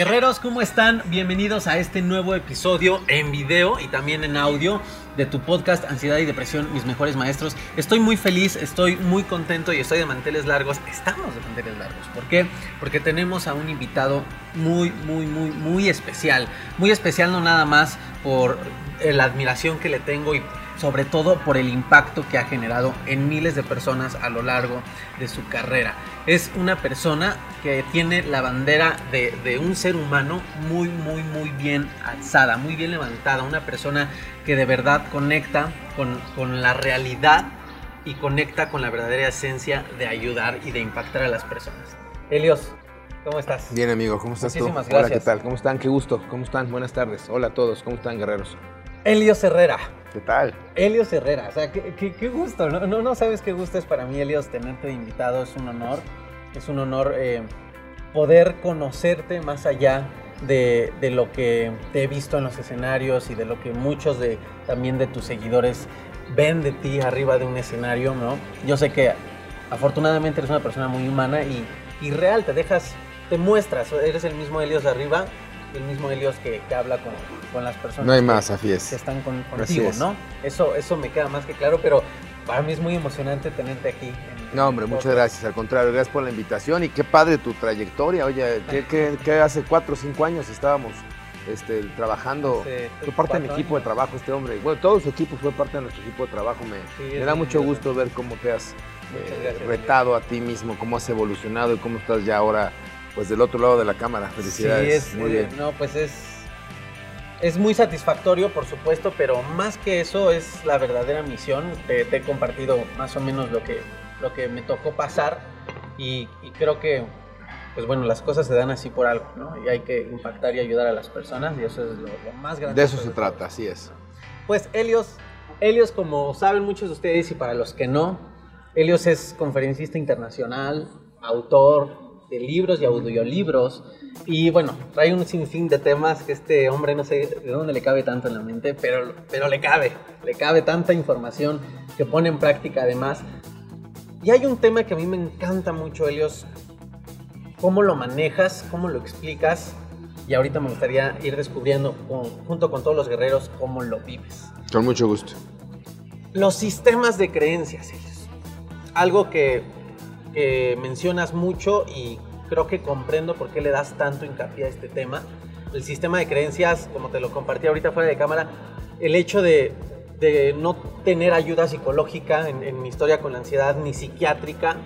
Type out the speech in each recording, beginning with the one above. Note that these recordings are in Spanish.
Guerreros, ¿cómo están? Bienvenidos a este nuevo episodio en video y también en audio de tu podcast Ansiedad y Depresión, mis mejores maestros. Estoy muy feliz, estoy muy contento y estoy de manteles largos. Estamos de manteles largos. ¿Por qué? Porque tenemos a un invitado muy, muy, muy, muy especial. Muy especial no nada más por eh, la admiración que le tengo y sobre todo por el impacto que ha generado en miles de personas a lo largo de su carrera. Es una persona que tiene la bandera de, un ser humano muy, muy, muy bien alzada, muy bien levantada, una persona que de verdad conecta con, con la realidad y conecta con la verdadera esencia de ayudar y de impactar a las personas. Helios, ¿cómo estás? Bien, amigo, ¿cómo estás Muchísimas tú? Hola, gracias. ¿qué tal? ¿Cómo están? Qué gusto. ¿Cómo están? Buenas tardes. Hola a todos. ¿Cómo están, guerreros? Helios Herrera. ¿Qué tal? Helios Herrera, o sea, qué, gusto, ¿no? ¿no? Sabes qué gusto es para mí, Helios, tenerte invitado, es un honor, es un honor eh, poder conocerte más allá de, lo que te he visto en los escenarios y de lo que muchos de, también de tus seguidores ven de ti arriba de un escenario, ¿no? Yo sé que afortunadamente eres una persona muy humana y, y real, te dejas, te muestras, eres el mismo Helios de arriba, el mismo Helios que, que habla con, con las personas. No hay que- más, así que es. están con- contigo, es. ¿no? Eso, eso me queda más que claro, pero para mí es muy emocionante tenerte aquí. en- No, hombre, muchas gracias. Al contrario, gracias por la invitación y qué padre tu trayectoria. Oye, que, que- que hace cuatro o cinco años estábamos este, trabajando. Fue parte de mi equipo de trabajo este hombre. Bueno, todo su equipo fue parte de nuestro equipo de trabajo. Me, Sí, me es da mucho gusto ver cómo te has eh, gracias, retado a ti mismo, cómo has evolucionado y cómo estás ya ahora pues del otro lado de la cámara. Felicidades. Sí, es, Muy eh, bien. No, pues es, es muy satisfactorio, por supuesto, pero más que eso es la verdadera misión. Te, te he compartido más o menos lo que, lo que me tocó pasar y, y creo que, pues bueno, las cosas se dan así por algo, ¿no? Y hay que impactar y ayudar a las personas y eso es lo, lo más grande. De eso se trata, así es. Pues Helios, Helios, como saben muchos de ustedes y para los que no, Helios es conferencista internacional, autor de libros y audiolibros y bueno, trae un sinfín de temas que este hombre no sé de dónde le cabe tanto en la mente, pero, pero le cabe, le cabe tanta información que pone en práctica además. Y hay un tema que a mí me encanta mucho, Helios, cómo lo manejas, cómo lo explicas y ahorita me gustaría ir descubriendo con- junto con todos los guerreros cómo lo vives. Con mucho gusto. Los sistemas de creencias, Elios. Algo que, que mencionas mucho y creo que comprendo por qué le das tanto hincapié a este tema. El sistema de creencias, como te lo compartí ahorita fuera de cámara, el hecho de, de no tener ayuda psicológica en, mi historia con la ansiedad ni psiquiátrica,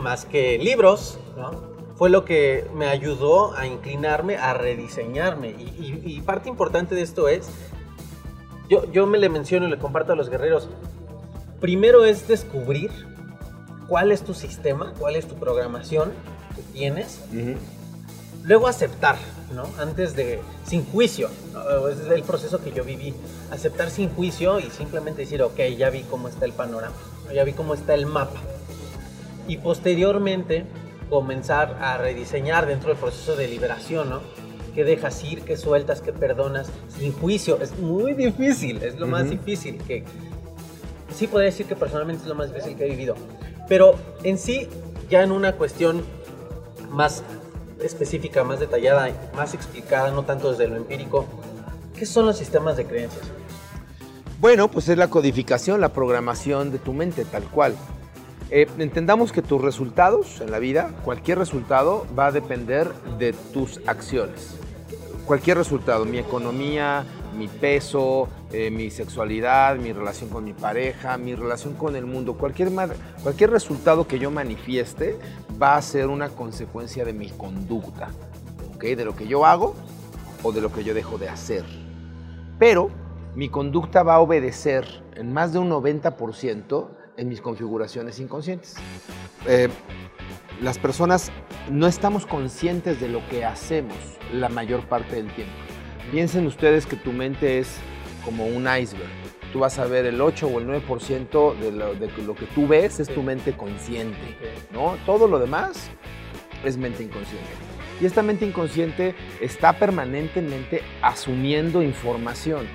más que libros, ¿no? fue lo que me ayudó a inclinarme, a rediseñarme. Y, y- y parte importante de esto es yo, yo me le menciono y le comparto a los guerreros. Primero es descubrir cuál es tu sistema, cuál es tu programación que tienes. Luego aceptar, ¿no? Antes de, sin juicio, ¿no? es el proceso que yo viví. Aceptar sin juicio y simplemente decir, ok, ya vi cómo está el panorama, ya vi cómo está el mapa. Y posteriormente comenzar a rediseñar dentro del proceso de liberación, ¿no? ¿Qué dejas ir, qué sueltas, qué perdonas, sin juicio? Es muy difícil, es lo más Ujú. difícil que... Sí podría decir que personalmente es lo más difícil que he vivido. Pero en sí, ya en una cuestión más específica, más detallada, más explicada, no tanto desde lo empírico, ¿qué son los sistemas de creencias? Bueno, pues es la codificación, la programación de tu mente, tal cual. Eh, entendamos que tus resultados en la vida, cualquier resultado, va a depender de tus acciones. Cualquier resultado, mi economía, mi peso, eh, mi sexualidad, mi relación con mi pareja, mi relación con el mundo, cualquier, cualquier resultado que yo manifieste va a ser una consecuencia de mi conducta, de lo que yo hago o de lo que yo dejo de hacer. Pero mi conducta va a obedecer en más de un 90% en mis configuraciones inconscientes. Eh, las personas no estamos conscientes de lo que hacemos la mayor parte del tiempo. Piensen ustedes que tu mente es como un iceberg. Tú vas a ver el 8 o el 9% de lo, de lo que tú ves es tu mente consciente, ¿no? Todo lo demás es mente inconsciente. Y esta mente inconsciente está permanentemente asumiendo información.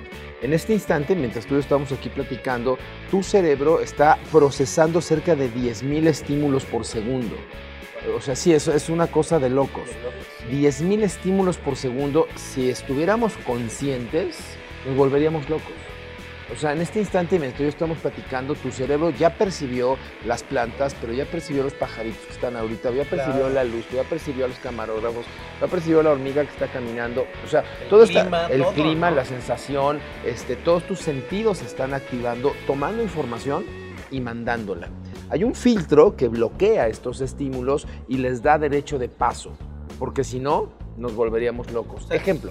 En este instante, mientras tú estamos aquí platicando, tu cerebro está procesando cerca de 10.000 estímulos por segundo. O sea, sí, eso es una cosa de locos. 10.000 estímulos por segundo, si estuviéramos conscientes, nos volveríamos locos. O sea, en este instante, mientras yo estamos platicando, tu cerebro ya percibió las plantas, pero ya percibió los pajaritos que están ahorita, ya percibió la luz, ya percibió a los camarógrafos, ya percibió la hormiga que está caminando. O sea, todo está, el clima, la sensación, este, todos tus sentidos se están activando, tomando información y mandándola. Hay un filtro que bloquea estos estímulos y les da derecho de paso, porque si no, nos volveríamos locos. Ejemplo.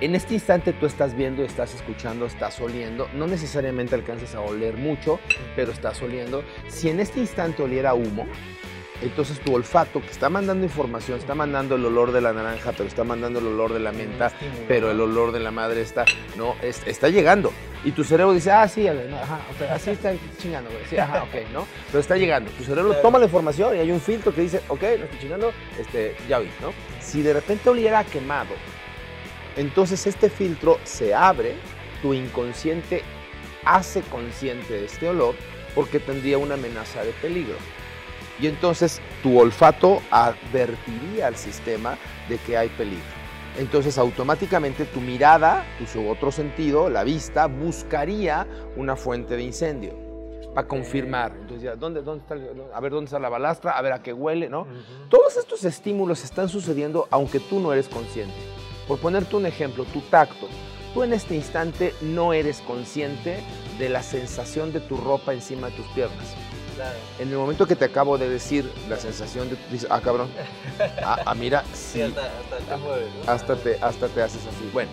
En este instante tú estás viendo, estás escuchando, estás oliendo. No necesariamente alcanzas a oler mucho, pero estás oliendo. Si en este instante oliera humo, entonces tu olfato, que está mandando información, está mandando el olor de la naranja, pero está mandando el olor de la menta, pero el olor de la madre está, no, está llegando. Y tu cerebro dice, ah, sí, ajá, así está chingando, güey. Sí, ajá, ok, ¿no? Pero está llegando. Tu cerebro toma la información y hay un filtro que dice, ok, no estoy chingando, este, ya vi, ¿no? Si de repente oliera quemado, entonces este filtro se abre, tu inconsciente hace consciente de este olor porque tendría una amenaza de peligro. Y entonces tu olfato advertiría al sistema de que hay peligro. Entonces automáticamente tu mirada, tu otro sentido, la vista, buscaría una fuente de incendio para confirmar. Entonces, ¿dónde, dónde está, a ver dónde está la balastra, a ver a qué huele, ¿no? Todos estos estímulos están sucediendo aunque tú no eres consciente. Por ponerte un ejemplo, tu tacto. Tú en este instante no eres consciente de la sensación de tu ropa encima de tus piernas en el momento que te acabo de decir la sensación de, dices, ah, cabrón, ah, ah mira, sí, hasta, te hasta, te, haces así. Bueno,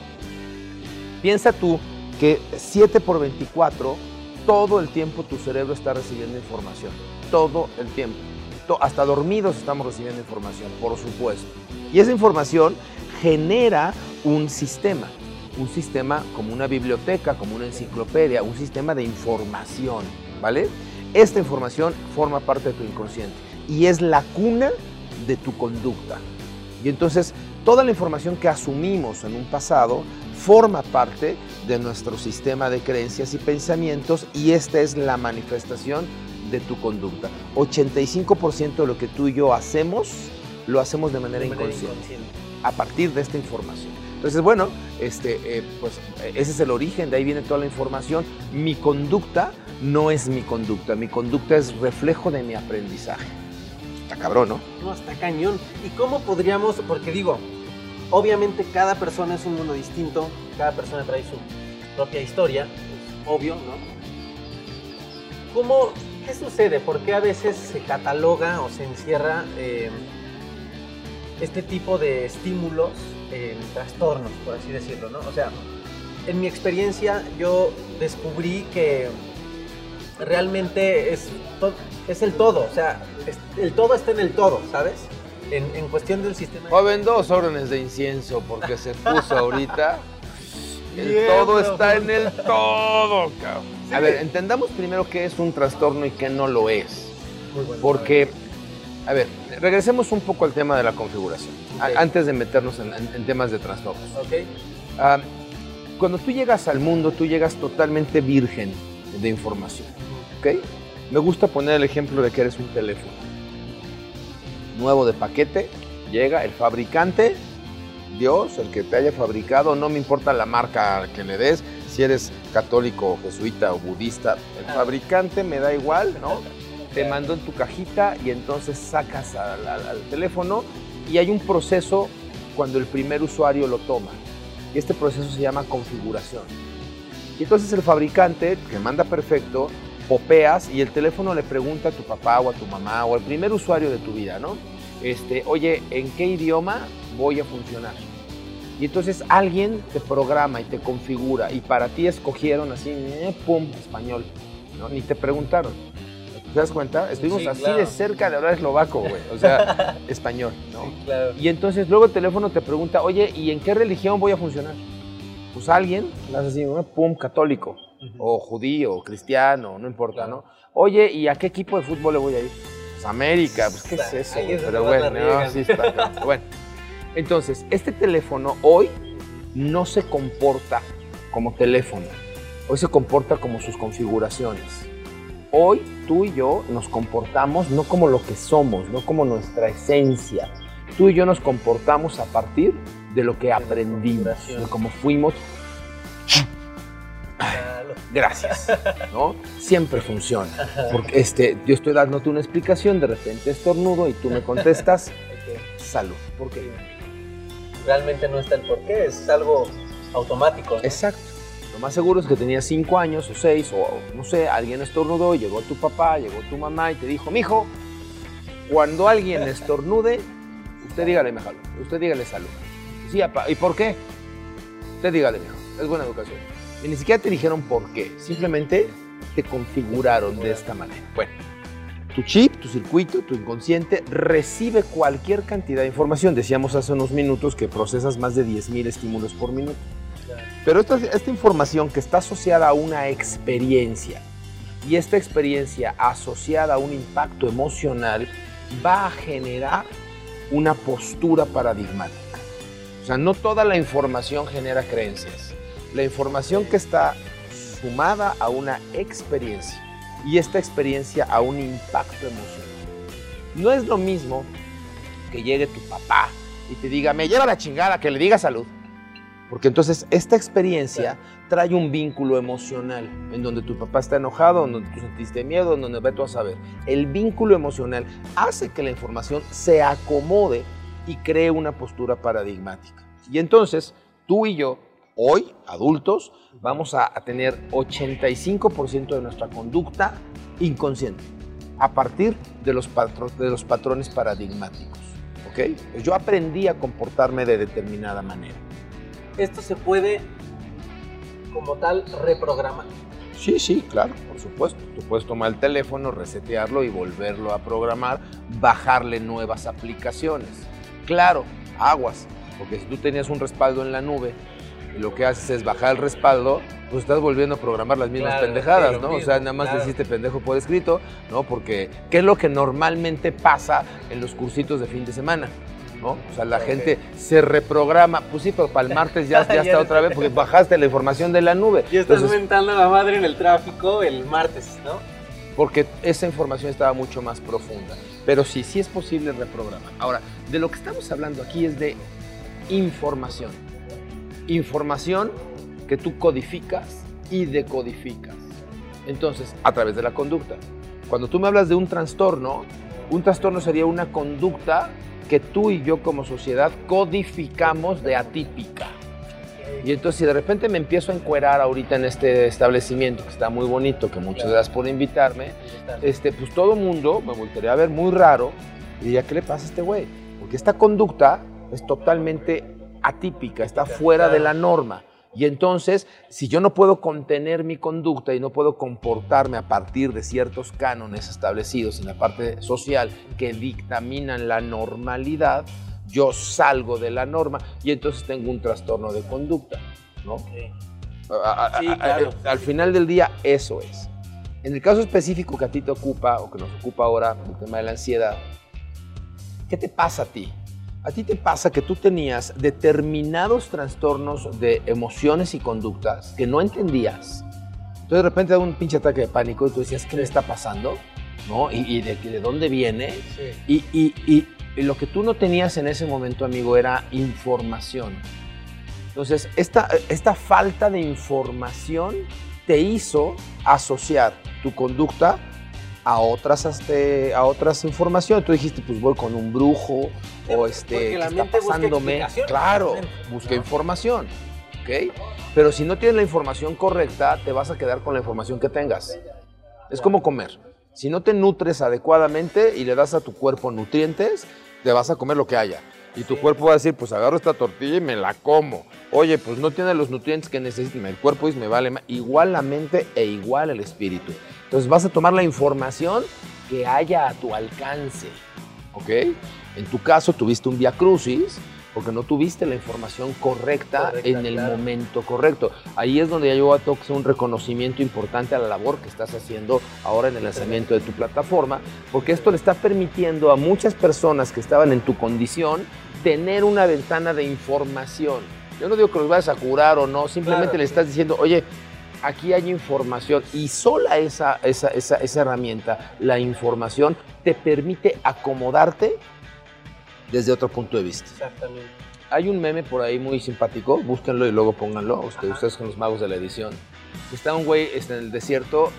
piensa tú que 7 por 24, todo el tiempo tu cerebro está recibiendo información, todo el tiempo. Hasta dormidos estamos recibiendo información, por supuesto. Y esa información genera un sistema, un sistema como una biblioteca, como una enciclopedia, un sistema de información, ¿vale? Esta información forma parte de tu inconsciente y es la cuna de tu conducta. Y entonces toda la información que asumimos en un pasado forma parte de nuestro sistema de creencias y pensamientos y esta es la manifestación de tu conducta. 85% de lo que tú y yo hacemos lo hacemos de manera, inconsciente, a partir de esta información. Entonces, bueno, este, eh, pues ese es el origen, de ahí viene toda la información. Mi conducta no es mi conducta, mi conducta es reflejo de mi aprendizaje. Está cabrón, ¿no? No, está cañón. ¿Y cómo podríamos, porque digo, obviamente cada persona es un mundo distinto, cada persona trae su propia historia, obvio, ¿no? ¿Cómo, qué sucede? ¿Por qué a veces se cataloga o se encierra eh, este tipo de estímulos en trastornos, por así decirlo, ¿no? O sea, en mi experiencia yo descubrí que realmente es, es el todo, o sea, el todo está en el todo, ¿sabes? En, cuestión del sistema. Joven, dos órdenes de incienso porque se puso ahorita. El todo está en el todo, cabrón. A ver, entendamos primero qué es un trastorno y qué no lo es. Muy bueno, porque, a ver, regresemos un poco al tema de la configuración, antes de meternos en, temas de trastornos. Okay. Ah, cuando tú llegas al mundo, tú llegas totalmente virgen de información. Me gusta poner el ejemplo de que eres un teléfono. Nuevo de paquete, llega el fabricante, Dios, el que te haya fabricado, no me importa la marca que le des, si eres católico, jesuita o budista, el fabricante me da igual, ¿no? Te mandó en tu cajita y entonces sacas al, teléfono y hay un proceso cuando el primer usuario lo toma. Y este proceso se llama configuración. Y entonces el fabricante, que manda perfecto, popeas y el teléfono le pregunta a tu papá o a tu mamá o al primer usuario de tu vida, ¿no? Este, oye, ¿en qué idioma voy a funcionar? Y entonces alguien te programa y te configura y para ti escogieron así, eh, pum, español, ¿no? Ni te preguntaron. ¿Te das cuenta? Estuvimos Sí, así claro. de cerca de hablar eslovaco, güey. O sea, español, ¿no? Claro. Y entonces luego el teléfono te pregunta, oye, ¿y en qué religión voy a funcionar? Pues alguien, así, ¿no? pum, católico, o judío, o cristiano, no importa, Claro. ¿no? Oye, ¿y a qué equipo de fútbol le voy a ir? Pues América, pues ¿qué es eso? es güey? Pero bueno, no, sí está. bueno, entonces, este teléfono hoy no se comporta como teléfono, hoy se comporta como sus configuraciones. Hoy tú y yo nos comportamos no como lo que somos, no como nuestra esencia. Tú y yo nos comportamos a partir de lo que aprendimos, de cómo fuimos. Gracias, ¿no? Siempre funciona. Porque este, yo estoy dándote una explicación, de repente estornudo y tú me contestas, salud. ¿Por qué? Realmente no está el porqué, es algo automático. ¿no? Exacto. Lo más seguro es que tenías cinco años o seis, o no sé, alguien estornudó llegó tu papá, llegó tu mamá y te dijo, mijo, cuando alguien estornude, usted dígale, mijo, usted dígale salud. Sí, papá, ¿y por qué? Usted dígale, mijo, es buena educación. Y ni siquiera te dijeron por qué, simplemente te configuraron de esta manera. Bueno, tu chip, tu circuito, tu inconsciente recibe cualquier cantidad de información. Decíamos hace unos minutos que procesas más de 10.000 estímulos por minuto. Pero esta, esta información que está asociada a una experiencia y esta experiencia asociada a un impacto emocional va a generar una postura paradigmática. O sea, no toda la información genera creencias. La información que está sumada a una experiencia y esta experiencia a un impacto emocional. No es lo mismo que llegue tu papá y te diga, me lleva la chingada, que le diga salud. Porque entonces esta experiencia trae un vínculo emocional en donde tu papá está enojado, en donde tú sentiste miedo, en donde ve tú a saber. El vínculo emocional hace que la información se acomode y cree una postura paradigmática. Y entonces tú y yo, hoy, adultos, vamos a, tener 85% de nuestra conducta inconsciente a partir de los, patro- de los patrones paradigmáticos. ¿ok? Yo aprendí a comportarme de determinada manera. Esto se puede, como tal, reprogramar. Sí, sí, claro, por supuesto. Tú puedes tomar el teléfono, resetearlo y volverlo a programar, bajarle nuevas aplicaciones. Claro, aguas, porque si tú tenías un respaldo en la nube y lo que haces es bajar el respaldo, pues estás volviendo a programar las mismas Claro, pendejadas, ¿no? o sea, nada más claro. deciste pendejo por escrito, ¿no? Porque, ¿qué es lo que normalmente pasa en los cursitos de fin de semana? ¿No? O sea, la gente se reprograma, pues sí, pero para el martes ya, ya está otra vez porque bajaste la información de la nube. Ya estás Entonces, mentando la madre en el tráfico el martes, ¿no? porque esa información estaba mucho más profunda. Pero sí, sí es posible reprogramar. Ahora, de lo que estamos hablando aquí es de información. Información que tú codificas y decodificas. Entonces, a través de la conducta. Cuando tú me hablas de un trastorno, un trastorno sería una conducta que tú y yo como sociedad codificamos de atípica. Y entonces si de repente me empiezo a encuerar ahorita en este establecimiento que está muy bonito, que muchas gracias por invitarme, este, pues todo el mundo me volvería a ver muy raro y diría, ¿qué le pasa a este güey? Porque esta conducta es totalmente atípica, está fuera de la norma. Y entonces, si yo no puedo contener mi conducta y no puedo comportarme a partir de ciertos cánones establecidos en la parte social que dictaminan la normalidad, yo salgo de la norma y entonces tengo un trastorno de conducta, ¿no? A- a- Sí, claro. a- Al final del día, eso es. En el caso específico que a ti te ocupa, o que nos ocupa ahora, el tema de la ansiedad, ¿qué te pasa a ti? A ti te pasa que tú tenías determinados trastornos de emociones y conductas que no entendías. Entonces de repente da un pinche ataque de pánico y tú decías, ¿qué me está pasando? ¿No? ¿Y, y de, de dónde viene? Sí. Y, y- y- y lo que tú no tenías en ese momento, amigo, era información. Entonces, esta, esta falta de información te hizo asociar tu conducta a otras, este, a otras informaciones. Tú dijiste, pues voy con un brujo o este, Porque la ¿qué está pasándome? Claro, busca ¿no? información, ¿ok? Pero si no tienes la información correcta, te vas a quedar con la información que tengas. Es como comer. Si no te nutres adecuadamente y le das a tu cuerpo nutrientes, te vas a comer lo que haya. Y tu cuerpo va a decir, pues agarro esta tortilla y me la como. Oye, pues no tiene los nutrientes que necesita. El cuerpo dice, me vale más. Igual la mente e igual el espíritu. Entonces vas a tomar la información que haya a tu alcance. ¿Ok? En tu caso tuviste un via crucis porque no tuviste la información correcta, Correcta, en el claro. momento correcto. Ahí es donde ya yo tengo que hacer un reconocimiento importante a la labor que estás haciendo ahora en el lanzamiento de tu plataforma, porque esto le está permitiendo a muchas personas que estaban en tu condición tener una ventana de información. Yo no digo que los vayas a curar o no, simplemente Claro, le estás diciendo, oye, aquí hay información y sola esa, esa, esa, esa herramienta, la información, te permite acomodarte desde otro punto de vista. Exactamente. Hay un meme por ahí muy simpático, búsquenlo y luego pónganlo, ustedes, ustedes son los magos de la edición. Está un güey este, en el desierto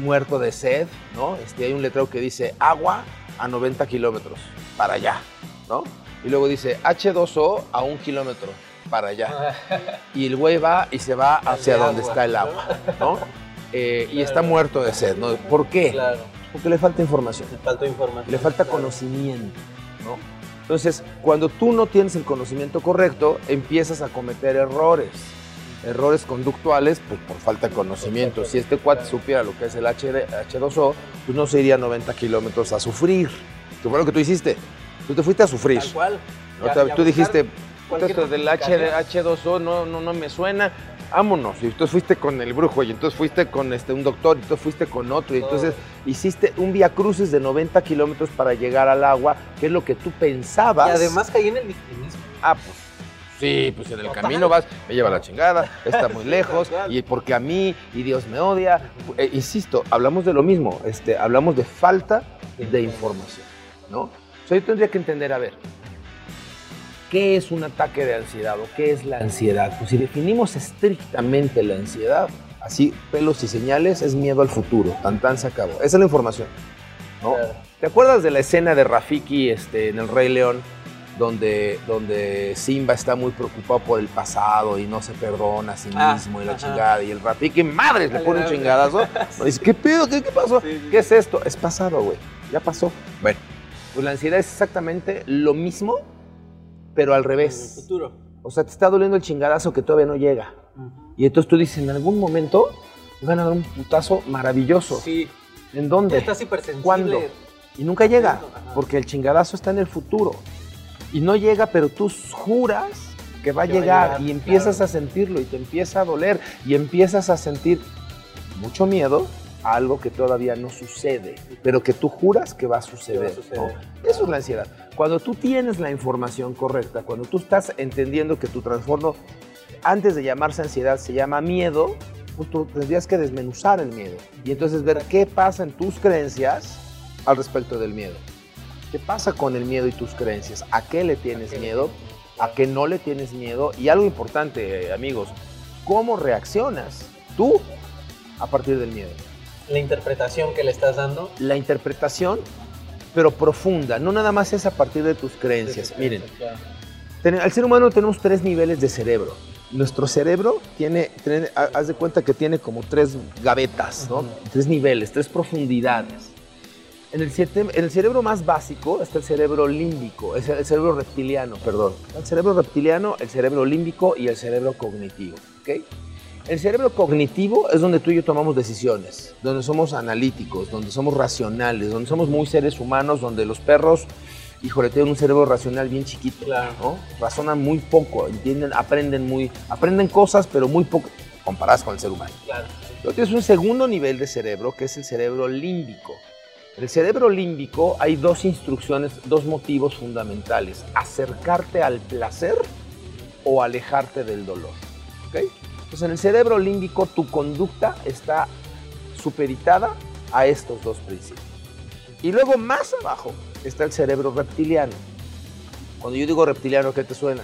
muerto de sed, ¿no? Este, hay un letrero que dice agua a 90 kilómetros, para allá, ¿no? Y luego dice H2O a un kilómetro, para allá. Y el güey va y se va hacia de donde está el agua, ¿no? Eh, y está muerto de sed, ¿no? ¿Por qué? Claro, Porque le falta información. le falta información. Le falta claro. conocimiento, ¿no? Entonces, cuando tú no tienes el conocimiento correcto, empiezas a cometer errores. Errores conductuales, pues por falta de conocimiento. Si este cuate supiera lo que es el HD H2O, pues no se iría a 90 kilómetros a sufrir. ¿Qué fue lo que tú hiciste? Tú te fuiste a sufrir. Tal cual. Tú- dijiste, esto del. H, H2O no, no, no me suena, vámonos. Y entonces fuiste con el brujo, y entonces fuiste con este, un doctor, y entonces fuiste con otro, y entonces hiciste un vía crucis de 90 kilómetros para llegar al agua, que es lo que tú pensabas. Y además caí en el victimismo. Ah, pues. Sí, pues en el Total. camino vas, me lleva la chingada, está muy lejos, y porque a mí, y Dios me odia. Eh, insisto, hablamos de lo mismo, este, hablamos de falta de información, ¿no? O sea, yo tendría que entender, a ver, ¿qué es un ataque de ansiedad o qué es la ansiedad? Pues si definimos estrictamente la ansiedad, así, pelos y señales, es miedo al futuro, tan tan se acabó. Esa es la información, ¿no? Claro. ¿Te acuerdas de la escena de Rafiki este, en El Rey León? Donde, donde Simba está muy preocupado por el pasado y no se perdona a sí Ah, mismo y la ajá. chingada. Y el Rafiki, madre, le pone un chingadazo. Dice, ¿qué pedo? ¿Qué, qué pasó? Sí, sí. ¿Qué es esto? Es pasado, güey. Ya pasó. Bueno, pues la ansiedad es exactamente lo mismo, pero al En el revés. futuro. O sea, te está doliendo el chingadazo que todavía no llega. Ujú. Y entonces tú dices, en algún momento me van a dar un putazo maravilloso. Sí. ¿En dónde? Estás hipersensible. ¿Cuándo? Y nunca llega, Ajá. porque el chingadazo está en el futuro. Y no llega, pero tú juras que va a va a llegar llegar, y empiezas claro. a sentirlo y te empieza a doler y empiezas a sentir mucho miedo a algo que todavía no sucede, pero que tú juras que va a suceder. suceder. ¿no? Eso es la ansiedad. Cuando tú tienes la información correcta, cuando tú estás entendiendo que tu trastorno, antes de llamarse ansiedad, se llama miedo, pues tú tendrías que desmenuzar el miedo y entonces ver qué pasa en tus creencias al respecto del miedo. ¿Qué pasa con el miedo y tus creencias? ¿A qué le tienes miedo? ¿A qué no le tienes miedo? Y algo importante, eh, amigos, ¿cómo reaccionas tú a partir del miedo? La interpretación que le estás dando. La interpretación, pero profunda, no nada más es a partir de tus creencias. Miren, Claro. Ten- Al ser humano tenemos tres niveles de cerebro. Nuestro cerebro tiene, tiene- ha- haz de cuenta que tiene como tres gavetas, ¿no? Tres niveles, tres profundidades. En el, siete- en el cerebro más básico está el cerebro límbico, el, el cerebro reptiliano, perdón. El cerebro reptiliano, el cerebro límbico y el cerebro cognitivo, ¿ok? El cerebro cognitivo es donde tú y yo tomamos decisiones, donde somos analíticos, donde somos racionales, donde somos muy seres humanos, donde los perros, híjole, tienen un cerebro racional bien chiquito, Claro. ¿no? Razonan muy poco, entienden, aprenden muy, aprenden cosas, pero muy poco comparadas con el ser humano. Claro. Luego tienes un segundo nivel de cerebro que es el cerebro límbico. En el cerebro límbico hay dos instrucciones, dos motivos fundamentales: acercarte al placer o alejarte del dolor. ¿ok? Entonces, en el cerebro límbico, tu conducta está supeditada a estos dos principios. Y luego, más abajo, está el cerebro reptiliano. Cuando yo digo reptiliano, ¿qué te suena?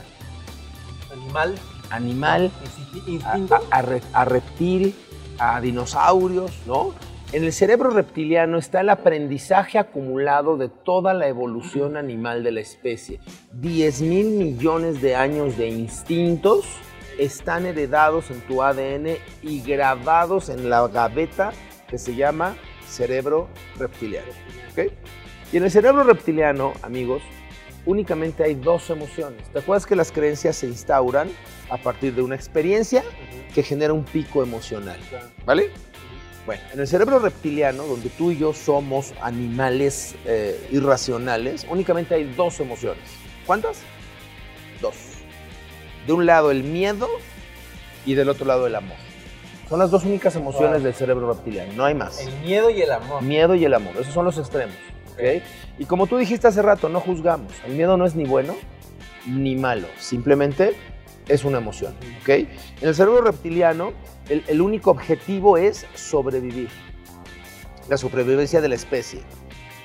Animal. Animal, a, Instinto. a- a re- a reptil, a dinosaurios, ¿no? En el cerebro reptiliano está el aprendizaje acumulado de toda la evolución animal de la especie. 10 mil millones de años de instintos están heredados en tu ADN y grabados en la gaveta que se llama cerebro reptiliano. Y en el cerebro reptiliano, amigos, únicamente hay dos emociones. ¿Te acuerdas que las creencias se instauran a partir de una experiencia que genera un pico emocional? ¿Vale? Bueno, en el cerebro reptiliano, donde tú y yo somos animales eh, irracionales, únicamente hay dos emociones. ¿Cuántas? Dos. De un lado el miedo y del otro lado el amor. Son las dos únicas emociones del cerebro reptiliano, no hay más. El miedo y el amor. Miedo y el amor, esos son los extremos. ¿okay? Y como tú dijiste hace rato, no juzgamos. El miedo no es ni bueno ni malo, simplemente es una emoción. ¿ok? En el cerebro reptiliano, el, el único objetivo es sobrevivir, la sobrevivencia de la especie.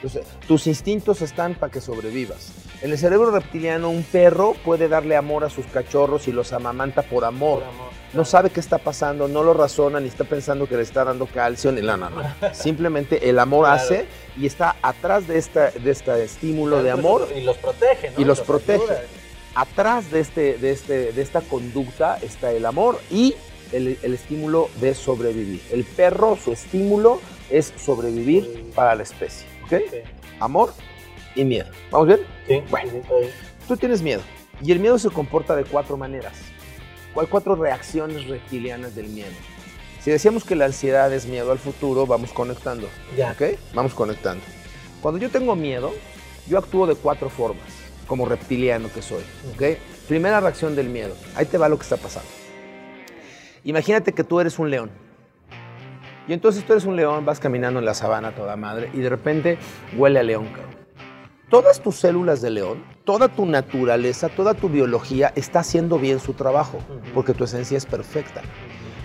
Entonces, tus instintos están para que sobrevivas. En el cerebro reptiliano, un perro puede darle amor a sus cachorros y los amamanta por amor. Por amor. No sabe qué está pasando, no lo razona, ni está pensando que le está dando calcio, ni la nada. Simplemente el amor Claro. hace y está atrás de, esta, de este estímulo de amor Y los protege, ¿no? y los protege. ayuda. atrás de, este, de, este, de esta conducta está el amor y el, el estímulo de sobrevivir. El perro, su estímulo es sobrevivir para la especie. Amor y miedo. ¿Vamos bien? Sí, Bueno. sí, está bien. Tú tienes miedo y el miedo se comporta de cuatro maneras. ¿Cuál cuatro reacciones reptilianas del miedo? Si decíamos que la ansiedad es miedo al futuro, vamos conectando. Ya. ¿Ok? Vamos conectando. Cuando yo tengo miedo, yo actúo de cuatro formas, como reptiliano que soy. ¿Ok? Primera reacción del miedo. Ahí te va lo que está pasando. Imagínate que tú eres un león. Y entonces tú eres un león, vas caminando en la sabana toda madre y de repente huele a león, cabrón. Todas tus células de león, toda tu naturaleza, toda tu biología está haciendo bien su trabajo, porque tu esencia es perfecta.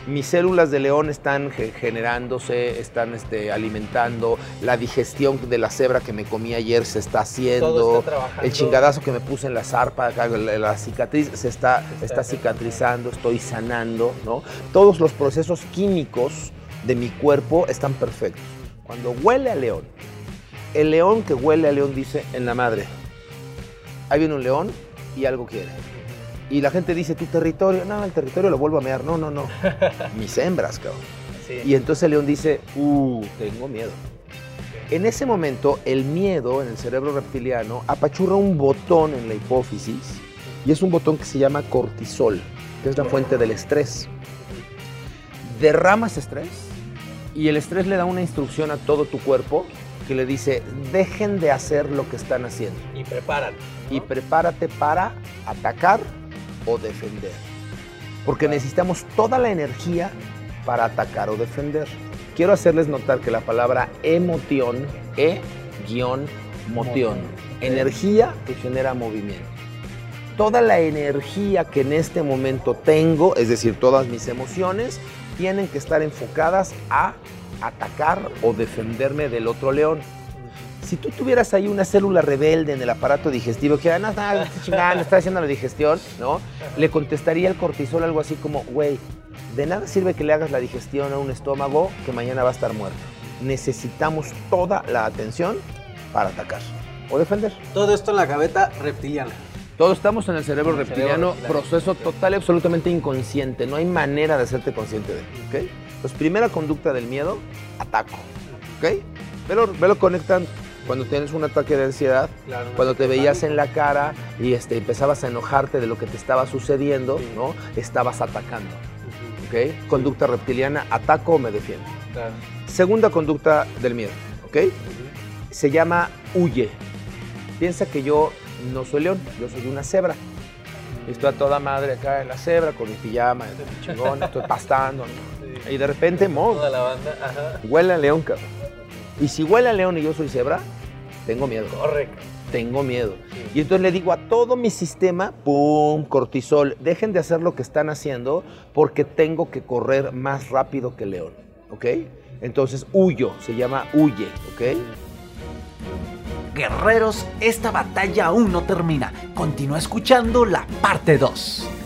Mis células de león están ge- generándose, están este, alimentando, la digestión de la cebra que me comí ayer se está haciendo, está el chingadazo que me puse en la zarpa, la, la cicatriz se está, está cicatrizando, estoy sanando, ¿no? Todos los procesos químicos de mi cuerpo están perfectos. Cuando huele a león, el león que huele a león dice en la madre, ahí viene un león y algo quiere. Y la gente dice, tu territorio, no, el territorio lo vuelvo a mear, no, no, no, mis hembras, cabrón. Sí. Y entonces el león dice, uh, tengo miedo. En ese momento, el miedo en el cerebro reptiliano apachurra un botón en la hipófisis y es un botón que se llama cortisol, que es la fuente del estrés. Derramas estrés y el estrés le da una instrucción a todo tu cuerpo que le dice, dejen de hacer lo que están haciendo Y prepárate. ¿no? y prepárate para atacar o defender. Porque necesitamos toda la energía para atacar o defender. Quiero hacerles notar que la palabra emoción, e-moción, Moción. energía que genera movimiento. Toda la energía que en este momento tengo, es decir, todas mis emociones, tienen que estar enfocadas a atacar o defenderme del otro león. Si tú tuvieras ahí una célula rebelde en el aparato digestivo que, ah, no, no, chingando, está haciendo la digestión, ¿no? Le contestaría el cortisol algo así como, güey, de nada sirve que le hagas la digestión a un estómago que mañana va a estar muerto. Necesitamos toda la atención para atacar o defender. Todo esto en la gaveta reptiliana. Todos estamos en el cerebro En el cerebro reptiliano, proceso total y absolutamente inconsciente. No hay manera de hacerte consciente de él. ¿ok? Entonces, primera conducta del miedo, ataco. ¿Ok? Velo, velo conectando. Cuando tienes un ataque de ansiedad, Claro, cuando te veías en la cara y este, empezabas a enojarte de lo que te estaba sucediendo, Sí. ¿no? Estabas atacando. Ujú, ¿Ok? Conducta reptiliana, ataco o me defiendo. claro. Segunda conducta del miedo. ¿Ok? Se llama huye. Piensa que yo no soy león, yo soy una cebra. Estoy a toda madre acá en la cebra con mi pijama, estoy chingón, estoy pastando. ¿no? Sí. Y de repente, mo, Toda la banda. Ajá. huele a león, cabrón. Y si huele a león y yo soy cebra, tengo miedo. Correcto. Tengo miedo. Sí. Y entonces le digo a todo mi sistema, ¡pum! Cortisol, dejen de hacer lo que están haciendo porque tengo que correr más rápido que león. ¿Ok? Entonces huyo, se llama huye. ¿Ok? Guerreros, esta batalla aún no termina. Continúa escuchando la parte 2.